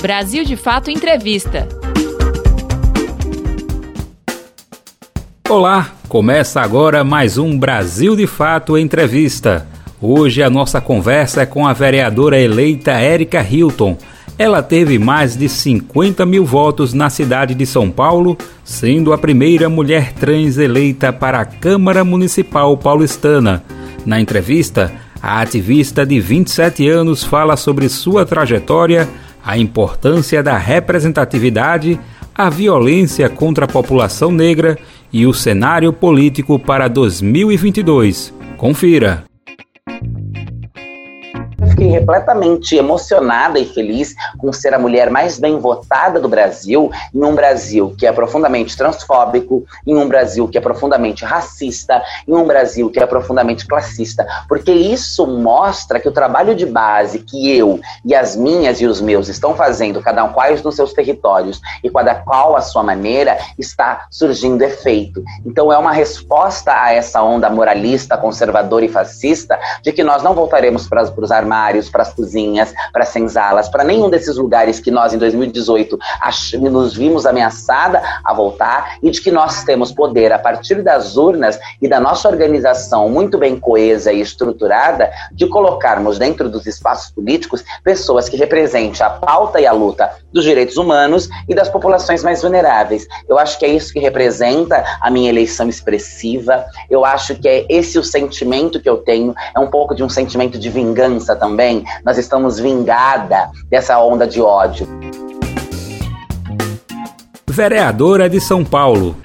Brasil de Fato Entrevista. Olá, começa agora mais um Brasil de Fato Entrevista. Hoje a nossa conversa é com a vereadora eleita Érica Hilton. Ela teve mais de 50 mil votos na cidade de São Paulo, sendo a primeira mulher trans eleita para a Câmara Municipal paulistana. Na entrevista, a ativista de 27 anos fala sobre sua trajetória, a importância da representatividade, a violência contra a população negra e o cenário político para 2022. Confira fiquei repletamente emocionada e feliz com ser a mulher mais bem votada do Brasil, em um Brasil que é profundamente transfóbico, em um Brasil que é profundamente racista, em um Brasil que é profundamente classista, porque isso mostra que o trabalho de base que eu e as minhas e os meus estão fazendo, cada um quais nos seus territórios e cada qual a sua maneira, está surgindo efeito. Então é uma resposta a essa onda moralista, conservadora e fascista de que nós não voltaremos para os armários armários, para as cozinhas, para as senzalas, para nenhum desses lugares que nós, em 2018, nos vimos ameaçada a voltar e de que nós temos poder, a partir das urnas e da nossa organização muito bem coesa e estruturada, de colocarmos dentro dos espaços políticos pessoas que representem a pauta e a luta dos direitos humanos e das populações mais vulneráveis. Eu acho que é isso que representa a minha eleição expressiva. Eu acho que é esse o sentimento que eu tenho, é um pouco de um sentimento de vingança também também, nós estamos vingada dessa onda de ódio. Vereadora de São Paulo.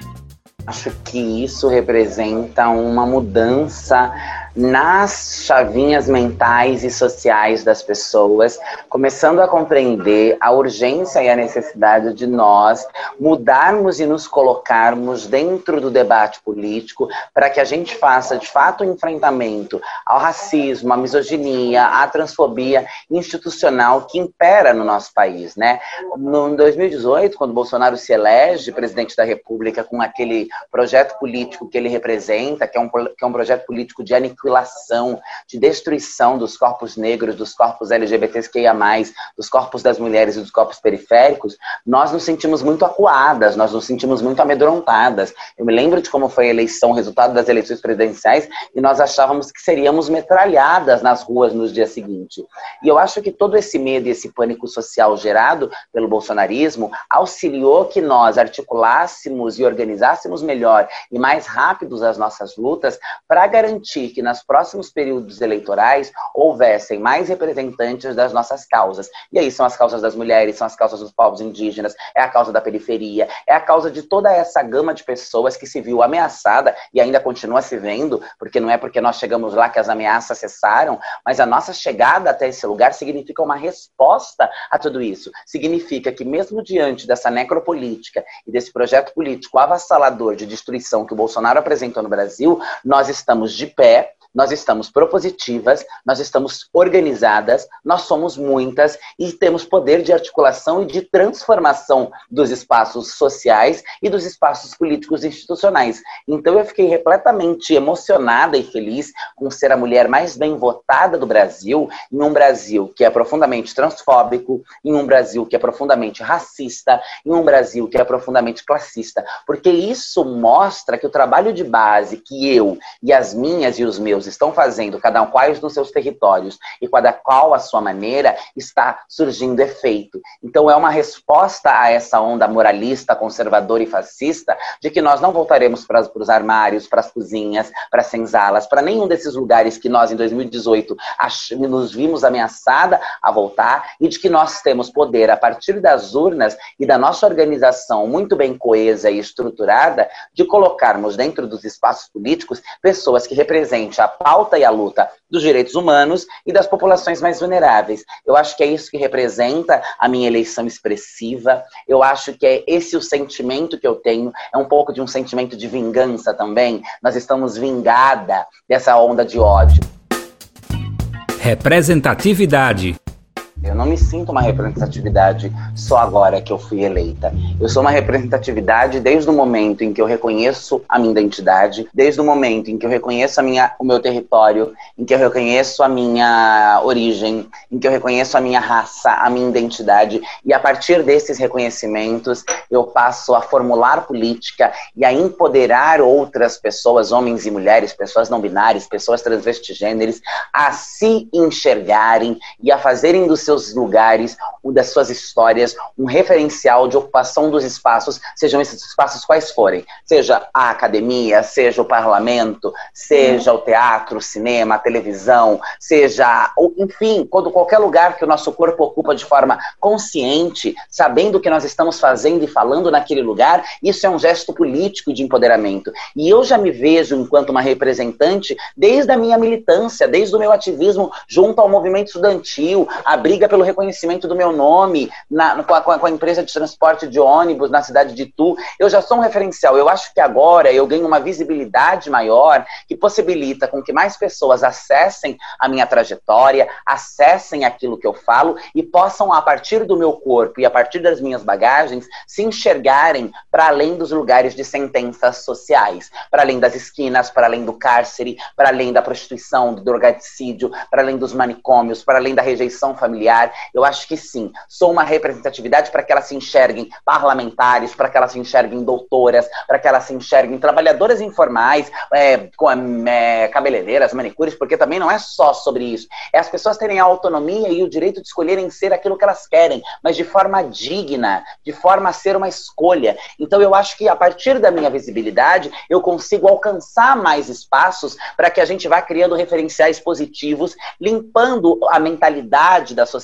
Acho que isso representa uma mudança nas chavinhas mentais e sociais das pessoas, começando a compreender a urgência e a necessidade de nós mudarmos e nos colocarmos dentro do debate político para que a gente faça de fato o um enfrentamento ao racismo, à misoginia, à transfobia institucional que impera no nosso país, né? No 2018, quando Bolsonaro se elege presidente da República com aquele projeto político que ele representa, que é um, que é um projeto político de aniquilação aniquilação, de destruição dos corpos negros, dos corpos LGBTQIA+, dos corpos das mulheres e dos corpos periféricos, nós nos sentimos muito acuadas, nós nos sentimos muito amedrontadas. Eu me lembro de como foi a eleição, o resultado das eleições presidenciais, e nós achávamos que seríamos metralhadas nas ruas no dia seguinte. E eu acho que todo esse medo e esse pânico social gerado pelo bolsonarismo auxiliou que nós articulássemos e organizássemos melhor e mais rápidos as nossas lutas para garantir que nos próximos períodos eleitorais houvessem mais representantes das nossas causas. E aí são as causas das mulheres, são as causas dos povos indígenas, é a causa da periferia, é a causa de toda essa gama de pessoas que se viu ameaçada e ainda continua se vendo, porque não é porque nós chegamos lá que as ameaças cessaram, mas a nossa chegada até esse lugar significa uma resposta a tudo isso. Significa que mesmo diante dessa necropolítica e desse projeto político avassalador de destruição que o Bolsonaro apresentou no Brasil, nós estamos de pé nós estamos propositivas, nós estamos organizadas, nós somos muitas e temos poder de articulação e de transformação dos espaços sociais e dos espaços políticos e institucionais. Então eu fiquei repletamente emocionada e feliz com ser a mulher mais bem votada do Brasil, em um Brasil que é profundamente transfóbico, em um Brasil que é profundamente racista, em um Brasil que é profundamente classista, porque isso mostra que o trabalho de base que eu e as minhas e os meus estão fazendo, cada um quais nos seus territórios e cada qual a sua maneira, está surgindo efeito. Então é uma resposta a essa onda moralista, conservadora e fascista de que nós não voltaremos para os armários, para as cozinhas, para as senzalas, para nenhum desses lugares que nós em 2018 nos vimos ameaçada a voltar e de que nós temos poder a partir das urnas e da nossa organização muito bem coesa e estruturada de colocarmos dentro dos espaços políticos pessoas que representem a pauta e a luta dos direitos humanos e das populações mais vulneráveis. Eu acho que é isso que representa a minha eleição expressiva. Eu acho que é esse o sentimento que eu tenho, é um pouco de um sentimento de vingança também. Nós estamos vingada dessa onda de ódio. Representatividade Eu não me sinto uma representatividade só agora que eu fui eleita. Eu sou uma representatividade desde o momento em que eu reconheço a minha identidade, desde o momento em que eu reconheço a minha, o meu território, em que eu reconheço a minha origem, em que eu reconheço a minha raça, a minha identidade, e a partir desses reconhecimentos eu passo a formular política e a empoderar outras pessoas, homens e mulheres, pessoas não binárias, pessoas transvestigêneres, a se enxergarem e a fazerem dos seus lugares, das suas histórias, um referencial de ocupação dos espaços, sejam esses espaços quais forem, seja a academia, seja o parlamento, seja o teatro, o cinema, a televisão, seja, enfim, quando qualquer lugar que o nosso corpo ocupa de forma consciente, sabendo o que nós estamos fazendo e falando naquele lugar, isso é um gesto político de empoderamento. E eu já me vejo enquanto uma representante desde a minha militância, desde o meu ativismo junto ao movimento estudantil, a briga pelo reconhecimento do meu nome na, com, a, com, a, empresa de transporte de ônibus na cidade de Tu. Eu já sou um referencial. Eu acho que agora eu ganho uma visibilidade maior que possibilita com que mais pessoas acessem a minha trajetória, acessem aquilo que eu falo e possam, a partir do meu corpo e a partir das minhas bagagens, se enxergarem para além dos lugares de sentenças sociais, para além das esquinas, para além do cárcere, para além da prostituição, do drogaticídio, para além dos manicômios, para além da rejeição familiar. Eu acho que sim, sou uma representatividade para que elas se enxerguem parlamentares, para que elas se enxerguem doutoras, para que elas se enxerguem trabalhadoras informais, é, com, é, cabeleireiras, manicures, porque também não é só sobre isso. É as pessoas terem a autonomia e o direito de escolherem ser aquilo que elas querem, mas de forma digna, de forma a ser uma escolha. Então eu acho que a partir da minha visibilidade, eu consigo alcançar mais espaços para que a gente vá criando referenciais positivos, limpando a mentalidade da sociedade,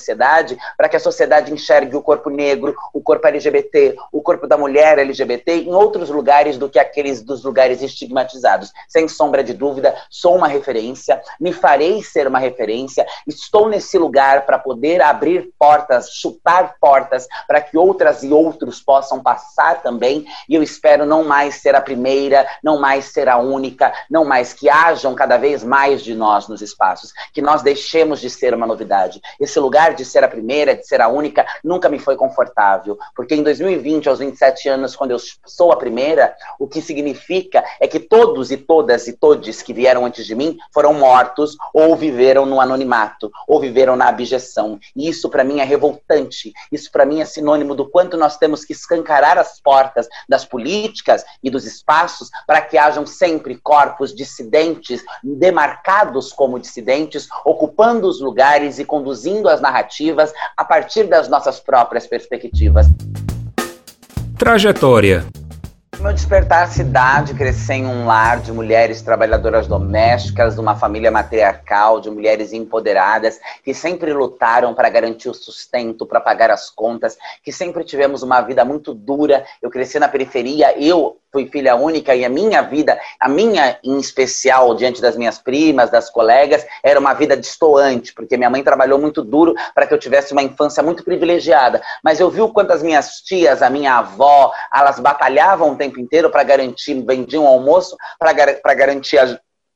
para que a sociedade enxergue o corpo negro, o corpo LGBT, o corpo da mulher LGBT em outros lugares do que aqueles dos lugares estigmatizados. Sem sombra de dúvida, sou uma referência, me farei ser uma referência, estou nesse lugar para poder abrir portas, chutar portas, para que outras e outros possam passar também, e eu espero não mais ser a primeira, não mais ser a única, não mais que hajam cada vez mais de nós nos espaços, que nós deixemos de ser uma novidade. Esse lugar de ser a primeira, de ser a única, nunca me foi confortável, porque em 2020, aos 27 anos, quando eu sou a primeira, o que significa é que todos e todas e todes que vieram antes de mim foram mortos ou viveram no anonimato, ou viveram na abjeção. E isso para mim é revoltante. Isso para mim é sinônimo do quanto nós temos que escancarar as portas das políticas e dos espaços para que hajam sempre corpos dissidentes, demarcados como dissidentes, ocupando os lugares e conduzindo as narrativas a partir das nossas próprias perspectivas. Trajetória meu despertar se dá de crescer em um lar de mulheres trabalhadoras domésticas, de uma família matriarcal, de mulheres empoderadas, que sempre lutaram para garantir o sustento, para pagar as contas, que sempre tivemos uma vida muito dura. Eu cresci na periferia, eu fui filha única e a minha vida, a minha em especial, diante das minhas primas, das colegas, era uma vida destoante, porque minha mãe trabalhou muito duro para que eu tivesse uma infância muito privilegiada. Mas eu vi o quanto as minhas tias, a minha avó, elas batalhavam o tempo inteiro para garantir, vendiam almoço para garantir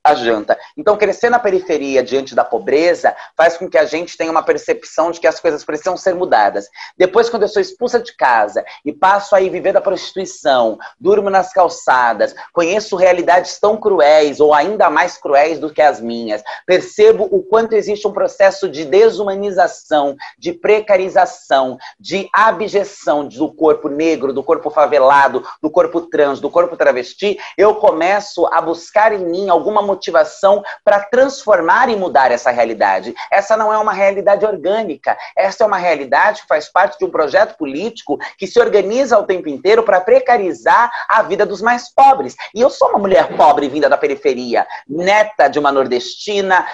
a janta. Então, crescer na periferia diante da pobreza faz com que a gente tenha uma percepção de que as coisas precisam ser mudadas. Depois, quando eu sou expulsa de casa e passo a viver da prostituição, durmo nas calçadas, conheço realidades tão cruéis ou ainda mais cruéis do que as minhas, percebo o quanto existe um processo de desumanização, de precarização, de abjeção do corpo negro, do corpo favelado, do corpo trans, do corpo travesti, eu começo a buscar em mim alguma para transformar e mudar essa realidade. Essa não é uma realidade orgânica, essa é uma realidade que faz parte de um projeto político que se organiza o tempo inteiro para precarizar a vida dos mais pobres. E eu sou uma mulher pobre vinda da periferia, neta de uma nordestina,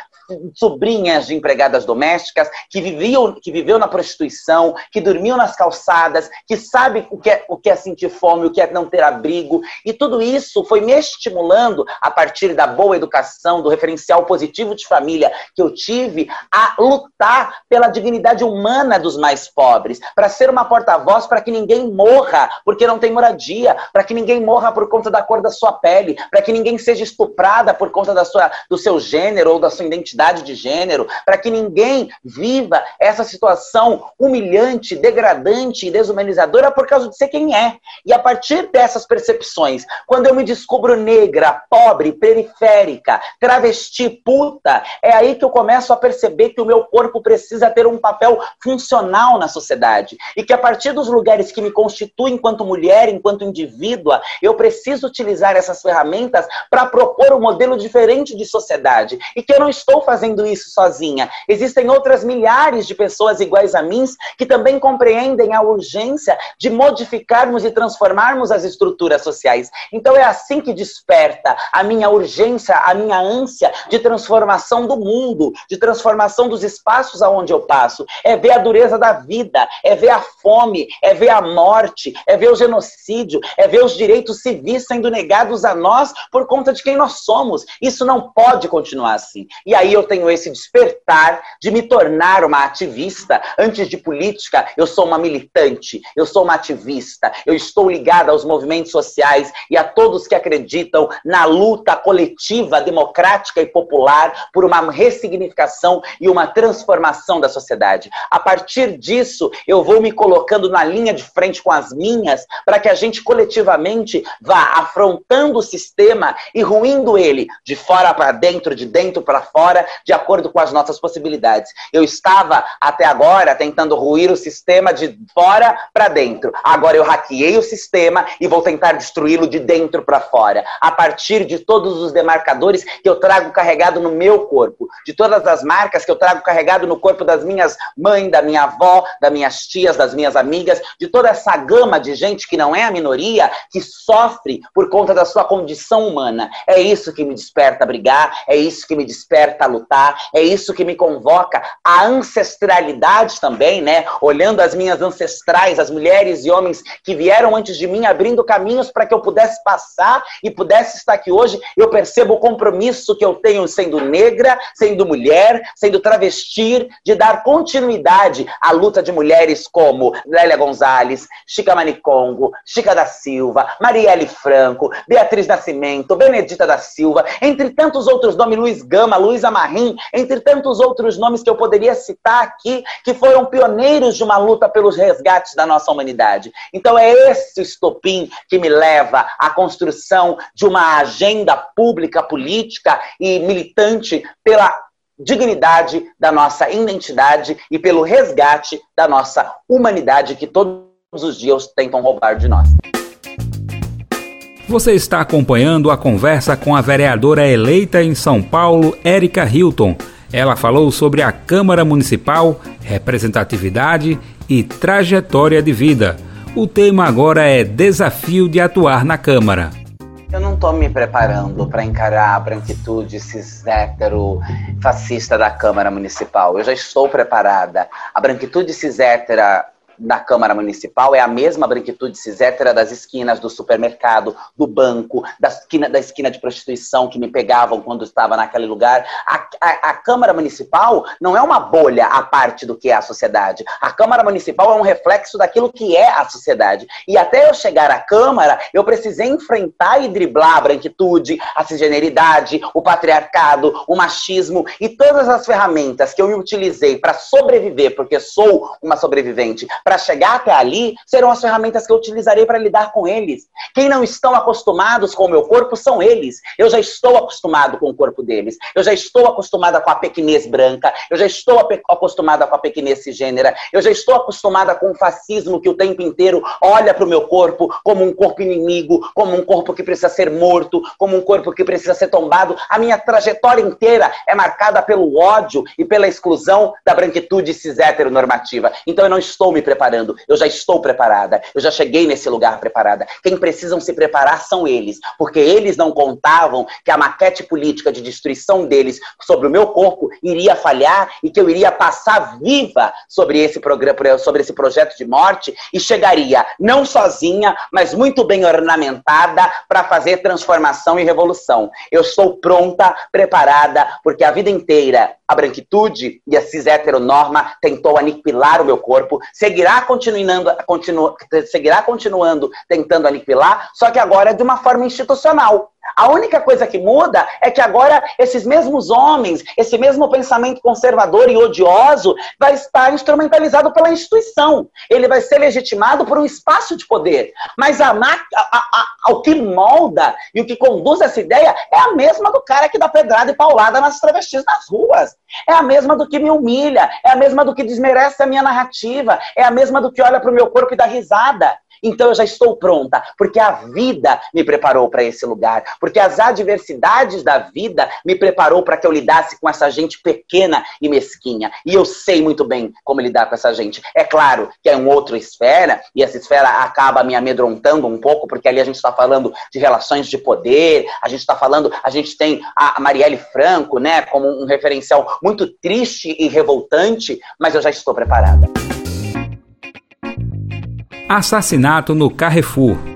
sobrinhas de empregadas domésticas, que, viviam, que viveu na prostituição, que dormiam nas calçadas, que sabe o que, é, o que é sentir fome, o que é não ter abrigo. E tudo isso foi me estimulando, a partir da boa educação, educação, do referencial positivo de família que eu tive, a lutar pela dignidade humana dos mais pobres, para ser uma porta-voz para que ninguém morra porque não tem moradia, para que ninguém morra por conta da cor da sua pele, para que ninguém seja estuprada por conta da sua, do seu gênero ou da sua identidade de gênero, para que ninguém viva essa situação humilhante, degradante e desumanizadora por causa de ser quem é. E a partir dessas percepções, quando eu me descubro negra, pobre, periférica, travesti, puta, é aí que eu começo a perceber que o meu corpo precisa ter um papel funcional na sociedade e que a partir dos lugares que me constituem enquanto mulher, enquanto indivídua, eu preciso utilizar essas ferramentas para propor um modelo diferente de sociedade e que eu não estou fazendo isso sozinha. Existem outras milhares de pessoas iguais a mim que também compreendem a urgência de modificarmos e transformarmos as estruturas sociais. Então é assim que desperta a minha urgência, a minha ânsia de transformação do mundo, de transformação dos espaços aonde eu passo. É ver a dureza da vida, é ver a fome, é ver a morte, é ver o genocídio, é ver os direitos civis sendo negados a nós por conta de quem nós somos. Isso não pode continuar assim. E aí eu tenho esse despertar de me tornar uma ativista. Antes de política, eu sou uma militante, eu sou uma ativista, eu estou ligada aos movimentos sociais e a todos que acreditam na luta coletiva, democrática e popular por uma ressignificação e uma transformação da sociedade. A partir disso, eu vou me colocando na linha de frente com as minhas para que a gente coletivamente vá afrontando o sistema e ruindo ele de fora para dentro, de dentro para fora, de acordo com as nossas possibilidades. Eu estava até agora tentando ruir o sistema de fora para dentro. Agora eu hackeei o sistema e vou tentar destruí-lo de dentro para fora, a partir de todos os demarcadores que eu trago carregado no meu corpo, de todas as marcas que eu trago carregado no corpo das minhas mães, da minha avó, das minhas tias, das minhas amigas, de toda essa gama de gente que não é a minoria, que sofre por conta da sua condição humana. É isso que me desperta a brigar, é isso que me desperta a lutar, é isso que me convoca a ancestralidade também, né? Olhando as minhas ancestrais, as mulheres e homens que vieram antes de mim, abrindo caminhos para que eu pudesse passar e pudesse estar aqui hoje, eu percebo o compromisso que eu tenho sendo negra, sendo mulher, sendo travestir, de dar continuidade à luta de mulheres como Lélia Gonzalez, Chica Manicongo, Chica da Silva, Marielle Franco, Beatriz Nascimento, Benedita da Silva, entre tantos outros nomes, Luiz Gama, Luiz Amarrim, entre tantos outros nomes que eu poderia citar aqui, que foram pioneiros de uma luta pelos resgates da nossa humanidade. Então é esse estopim que me leva à construção de uma agenda pública, política e militante pela dignidade da nossa identidade e pelo resgate da nossa humanidade que todos os dias tentam roubar de nós. Você está acompanhando a conversa com a vereadora eleita em São Paulo, Érica Hilton. Ela falou sobre a Câmara Municipal, representatividade e trajetória de vida. O tema agora é Desafio de atuar na Câmara. Estou me preparando para encarar a branquitude cis hétero fascista da Câmara Municipal. Eu já estou preparada. A branquitude cis hétera na Câmara Municipal é a mesma branquitude cisétera das esquinas do supermercado, do banco, da esquina, da esquina de prostituição que me pegavam quando estava naquele lugar. A, a, a, Câmara Municipal não é uma bolha à parte do que é a sociedade. A Câmara Municipal é um reflexo daquilo que é a sociedade. E até eu chegar à Câmara, eu precisei enfrentar e driblar a branquitude, a cisgeneridade, o patriarcado, o machismo e todas as ferramentas que eu utilizei para sobreviver, porque sou uma sobrevivente, para chegar até ali serão as ferramentas que eu utilizarei para lidar com eles. Quem não estão acostumados com o meu corpo são eles. Eu já estou acostumado com o corpo deles. Eu já estou acostumada com a pequenez branca. Eu já estou acostumada com a pequenez cisgênera. Eu já estou acostumada com o fascismo que o tempo inteiro olha para o meu corpo como um corpo inimigo, como um corpo que precisa ser morto, como um corpo que precisa ser tombado. A minha trajetória inteira é marcada pelo ódio e pela exclusão da branquitude cis heteronormativa. Então eu não estou me preparando preparando, eu já estou preparada, eu já cheguei nesse lugar preparada. Quem precisam se preparar são eles, porque eles não contavam que a maquete política de destruição deles sobre o meu corpo iria falhar e que eu iria passar viva sobre esse programa, sobre esse projeto de morte e chegaria não sozinha, mas muito bem ornamentada para fazer transformação e revolução. Eu estou pronta, preparada, porque a vida inteira a branquitude e a cis heteronorma tentou aniquilar o meu corpo, seguirá continuando, continu, seguirá continuando tentando aniquilar, só que agora é de uma forma institucional. A única coisa que muda é que agora esses mesmos homens, esse mesmo pensamento conservador e odioso vai estar instrumentalizado pela instituição. Ele vai ser legitimado por um espaço de poder. Mas a, a, a, o que molda e o que conduz essa ideia é a mesma do cara que dá pedrada e paulada nas travestis nas ruas. É a mesma do que me humilha, é a mesma do que desmerece a minha narrativa, é a mesma do que olha para o meu corpo e dá risada. Então eu já estou pronta, porque a vida me preparou para esse lugar, porque as adversidades da vida me preparou para que eu lidasse com essa gente pequena e mesquinha. E eu sei muito bem como lidar com essa gente. É claro que é um outro esfera, e essa esfera acaba me amedrontando um pouco, porque ali a gente está falando de relações de poder, a gente está falando, a gente tem a Marielle Franco, né, como um referencial muito triste e revoltante, mas eu já estou preparada. Assassinato no Carrefour.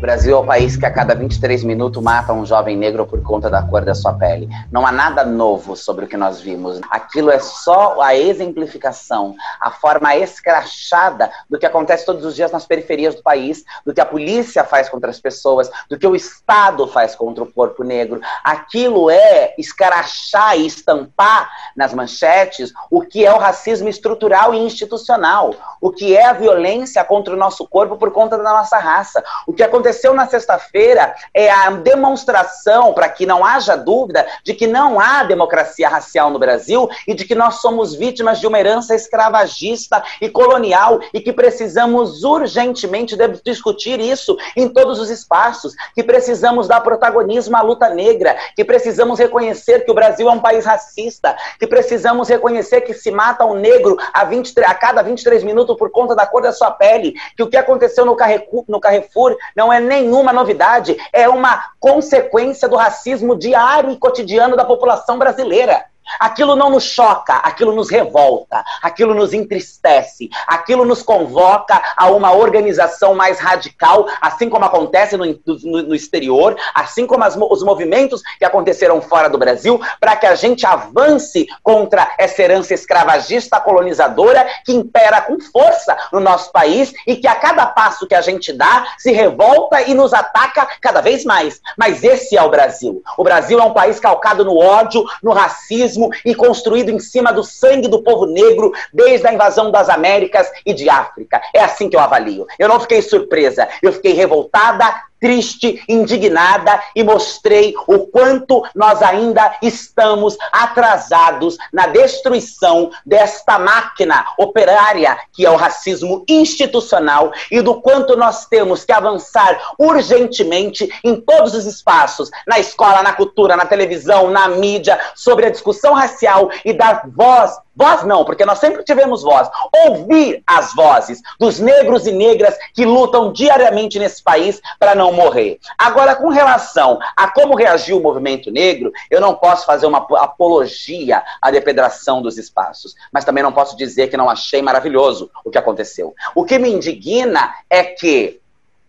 O Brasil é o país que a cada 23 minutos mata um jovem negro por conta da cor da sua pele. Não há nada novo sobre o que nós vimos. Aquilo é só a exemplificação, a forma escrachada do que acontece todos os dias nas periferias do país, do que a polícia faz contra as pessoas, do que o Estado faz contra o corpo negro. Aquilo é escrachar e estampar nas manchetes o que é o racismo estrutural e institucional, o que é a violência contra o nosso corpo por conta da nossa raça. O que acontece aconteceu na sexta-feira é a demonstração, para que não haja dúvida, de que não há democracia racial no Brasil e de que nós somos vítimas de uma herança escravagista e colonial e que precisamos urgentemente discutir isso em todos os espaços, que precisamos dar protagonismo à luta negra, que precisamos reconhecer que o Brasil é um país racista, que precisamos reconhecer que se mata um negro a, 23, a cada 23 minutos por conta da cor da sua pele, que o que aconteceu no Carrefour, no Carrefour não é nenhuma novidade, é uma consequência do racismo diário e cotidiano da população brasileira. Aquilo não nos choca, aquilo nos revolta, aquilo nos entristece, aquilo nos convoca a uma organização mais radical, assim como acontece no, no, no exterior, assim como as, os movimentos que aconteceram fora do Brasil, para que a gente avance contra essa herança escravagista colonizadora que impera com força no nosso país e que a cada passo que a gente dá se revolta e nos ataca cada vez mais. Mas esse é o Brasil. O Brasil é um país calcado no ódio, no racismo e construído em cima do sangue do povo negro desde a invasão das Américas e de África. É assim que eu avalio. Eu não fiquei surpresa, eu fiquei revoltada, triste, indignada e mostrei o quanto nós ainda estamos atrasados na destruição desta máquina operária que é o racismo institucional e do quanto nós temos que avançar urgentemente em todos os espaços, na escola, na cultura, na televisão, na mídia, sobre a discussão racial e dar voz Voz não, porque nós sempre tivemos voz. Ouvir as vozes dos negros e negras que lutam diariamente nesse país para não morrer. Agora, com relação a como reagiu o movimento negro, eu não posso fazer uma apologia à depredação dos espaços, mas também não posso dizer que não achei maravilhoso o que aconteceu. O que me indigna é que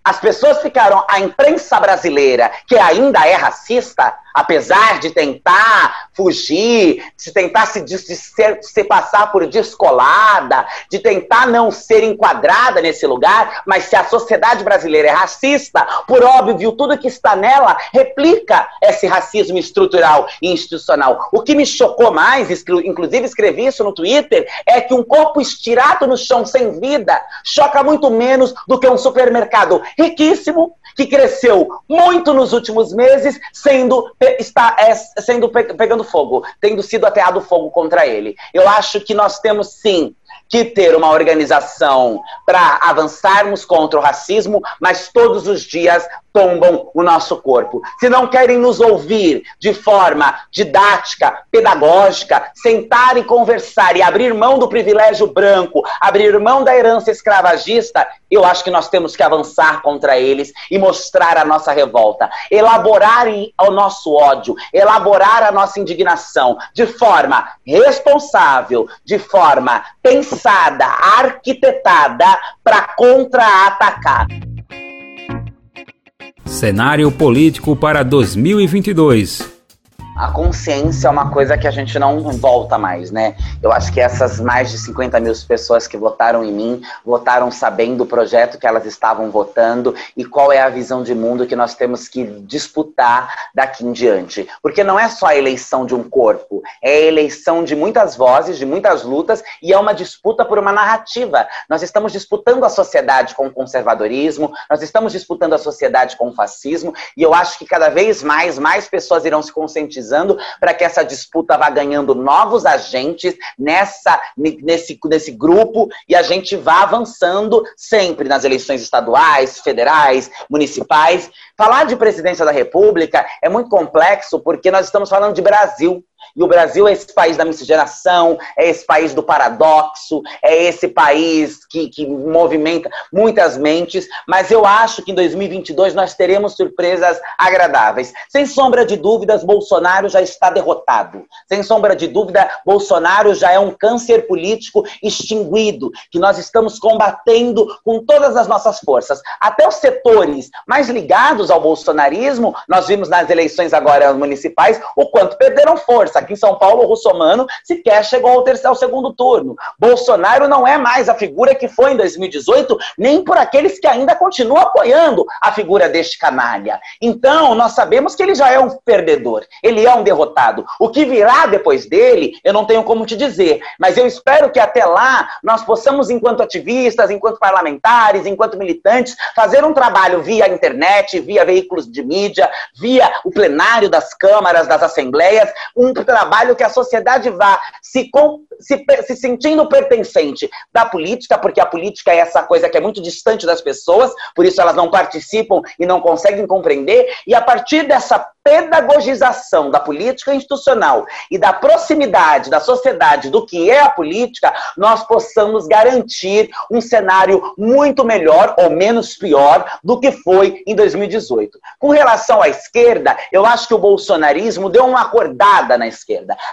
as pessoas ficaram, a imprensa brasileira, que ainda é racista, apesar de tentar fugir, de tentar se, de, de ser, se passar por descolada, de tentar não ser enquadrada nesse lugar, mas se a sociedade brasileira é racista, por óbvio, tudo que está nela replica esse racismo estrutural e institucional. O que me chocou mais, inclusive escrevi isso no Twitter, é que um corpo estirado no chão sem vida choca muito menos do que um supermercado riquíssimo que cresceu muito nos últimos meses, sendo, está, é, sendo pegando fogo, tendo sido ateado fogo contra ele. Eu acho que nós temos sim que ter uma organização para avançarmos contra o racismo, mas todos os dias tombam o nosso corpo. Se não querem nos ouvir de forma didática, pedagógica, sentar e conversar e abrir mão do privilégio branco, abrir mão da herança escravagista, eu acho que nós temos que avançar contra eles e mostrar a nossa revolta, elaborar o nosso ódio, elaborar a nossa indignação de forma responsável, de forma pensada, arquitetada para contra-atacar. Cenário político para 2022. A consciência é uma coisa que a gente não volta mais, né? Eu acho que essas mais de 50 mil pessoas que votaram em mim, votaram sabendo o projeto que elas estavam votando e qual é a visão de mundo que nós temos que disputar daqui em diante. Porque não é só a eleição de um corpo, é a eleição de muitas vozes, de muitas lutas e é uma disputa por uma narrativa. Nós estamos disputando a sociedade com o conservadorismo, nós estamos disputando a sociedade com o fascismo e eu acho que cada vez mais, mais pessoas irão se conscientizar para que essa disputa vá ganhando novos agentes nessa, nesse, nesse grupo e a gente vá avançando sempre nas eleições estaduais, federais, municipais. Falar de presidência da República é muito complexo porque nós estamos falando de Brasil. E o Brasil é esse país da miscigenação, é esse país do paradoxo, é esse país que, que movimenta muitas mentes. Mas eu acho que em 2022 nós teremos surpresas agradáveis. Sem sombra de dúvidas, Bolsonaro já está derrotado. Sem sombra de dúvida, Bolsonaro já é um câncer político extinguido, que nós estamos combatendo com todas as nossas forças. Até os setores mais ligados ao bolsonarismo, nós vimos nas eleições agora municipais o quanto perderam força aqui em São Paulo, o Russomano sequer chegou ao, terceiro, ao segundo turno. Bolsonaro não é mais a figura que foi em 2018, nem por aqueles que ainda continuam apoiando a figura deste canalha. Então, nós sabemos que ele já é um perdedor, ele é um derrotado. O que virá depois dele, eu não tenho como te dizer, mas eu espero que até lá nós possamos, enquanto ativistas, enquanto parlamentares, enquanto militantes, fazer um trabalho via internet, via veículos de mídia, via o plenário das câmaras, das assembleias, um trabalho que a sociedade vá se, se, se sentindo pertencente da política, porque a política é essa coisa que é muito distante das pessoas, por isso elas não participam e não conseguem compreender, e a partir dessa pedagogização da política institucional e da proximidade da sociedade do que é a política, nós possamos garantir um cenário muito melhor ou menos pior do que foi em 2018. Com relação à esquerda, eu acho que o bolsonarismo deu uma acordada na esquerda.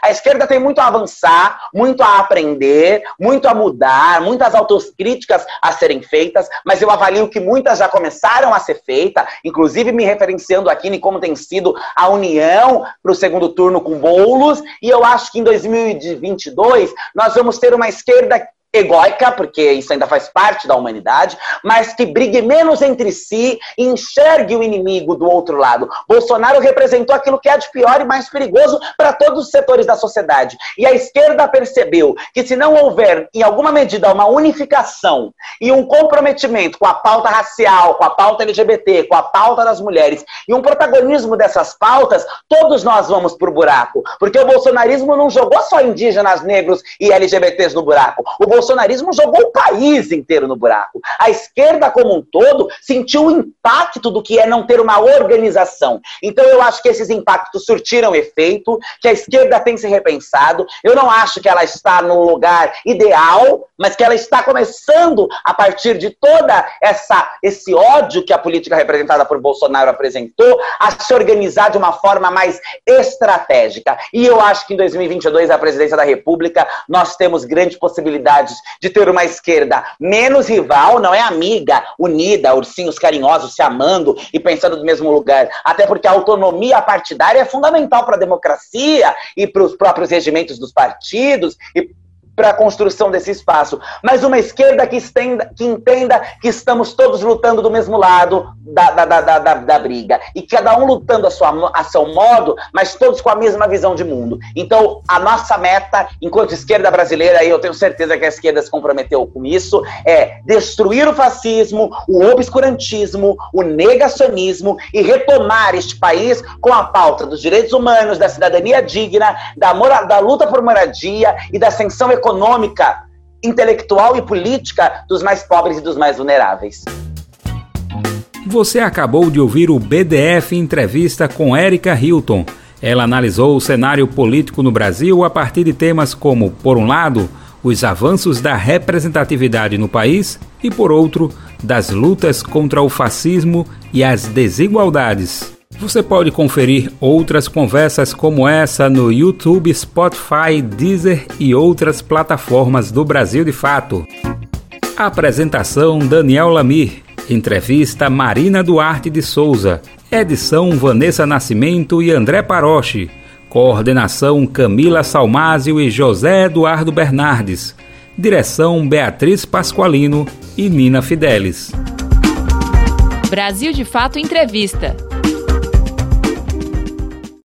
A esquerda tem muito a avançar, muito a aprender, muito a mudar, muitas autocríticas a serem feitas, mas eu avalio que muitas já começaram a ser feitas, inclusive me referenciando aqui em como tem sido a união para o segundo turno com Boulos, e eu acho que em 2022 nós vamos ter uma esquerda egóica, porque isso ainda faz parte da humanidade, mas que brigue menos entre si e enxergue o inimigo do outro lado. Bolsonaro representou aquilo que é de pior e mais perigoso para todos os setores da sociedade. E a esquerda percebeu que se não houver, em alguma medida, uma unificação e um comprometimento com a pauta racial, com a pauta LGBT, com a pauta das mulheres e um protagonismo dessas pautas, todos nós vamos pro buraco. Porque o bolsonarismo não jogou só indígenas, negros e LGBTs no buraco. O bolsonarismo jogou o país inteiro no buraco. A esquerda como um todo sentiu o impacto do que é não ter uma organização. Então eu acho que esses impactos surtiram efeito, que a esquerda tem se repensado. Eu não acho que ela está no lugar ideal, mas que ela está começando a partir de toda essa esse ódio que a política representada por Bolsonaro apresentou a se organizar de uma forma mais estratégica. E eu acho que em 2022 a presidência da República nós temos grande possibilidade de ter uma esquerda menos rival, não é amiga, unida, ursinhos carinhosos se amando e pensando no mesmo lugar. Até porque a autonomia partidária é fundamental para a democracia e para os próprios regimentos dos partidos e para a construção desse espaço, mas uma esquerda que, estenda, que entenda que estamos todos lutando do mesmo lado da, da, da, da, da briga, e cada um lutando a, sua, a seu modo, mas todos com a mesma visão de mundo. Então, a nossa meta, enquanto esquerda brasileira, e eu tenho certeza que a esquerda se comprometeu com isso, é destruir o fascismo, o obscurantismo, o negacionismo e retomar este país com a pauta dos direitos humanos, da cidadania digna, da, moral, da luta por moradia e da ascensão econômica econômica, intelectual e política dos mais pobres e dos mais vulneráveis. Você acabou de ouvir o BDF Entrevista com Erika Hilton. Ela analisou o cenário político no Brasil a partir de temas como, por um lado, os avanços da representatividade no país e, por outro, das lutas contra o fascismo e as desigualdades. Você pode conferir outras conversas como essa no YouTube, Spotify, Deezer e outras plataformas do Brasil de Fato. Apresentação Daniel Lamir. Entrevista Marina Duarte de Souza. Edição Vanessa Nascimento e André Paroche. Coordenação Camila Salmásio e José Eduardo Bernardes. Direção Beatriz Pasqualino e Nina Fidelis. Brasil de Fato Entrevista.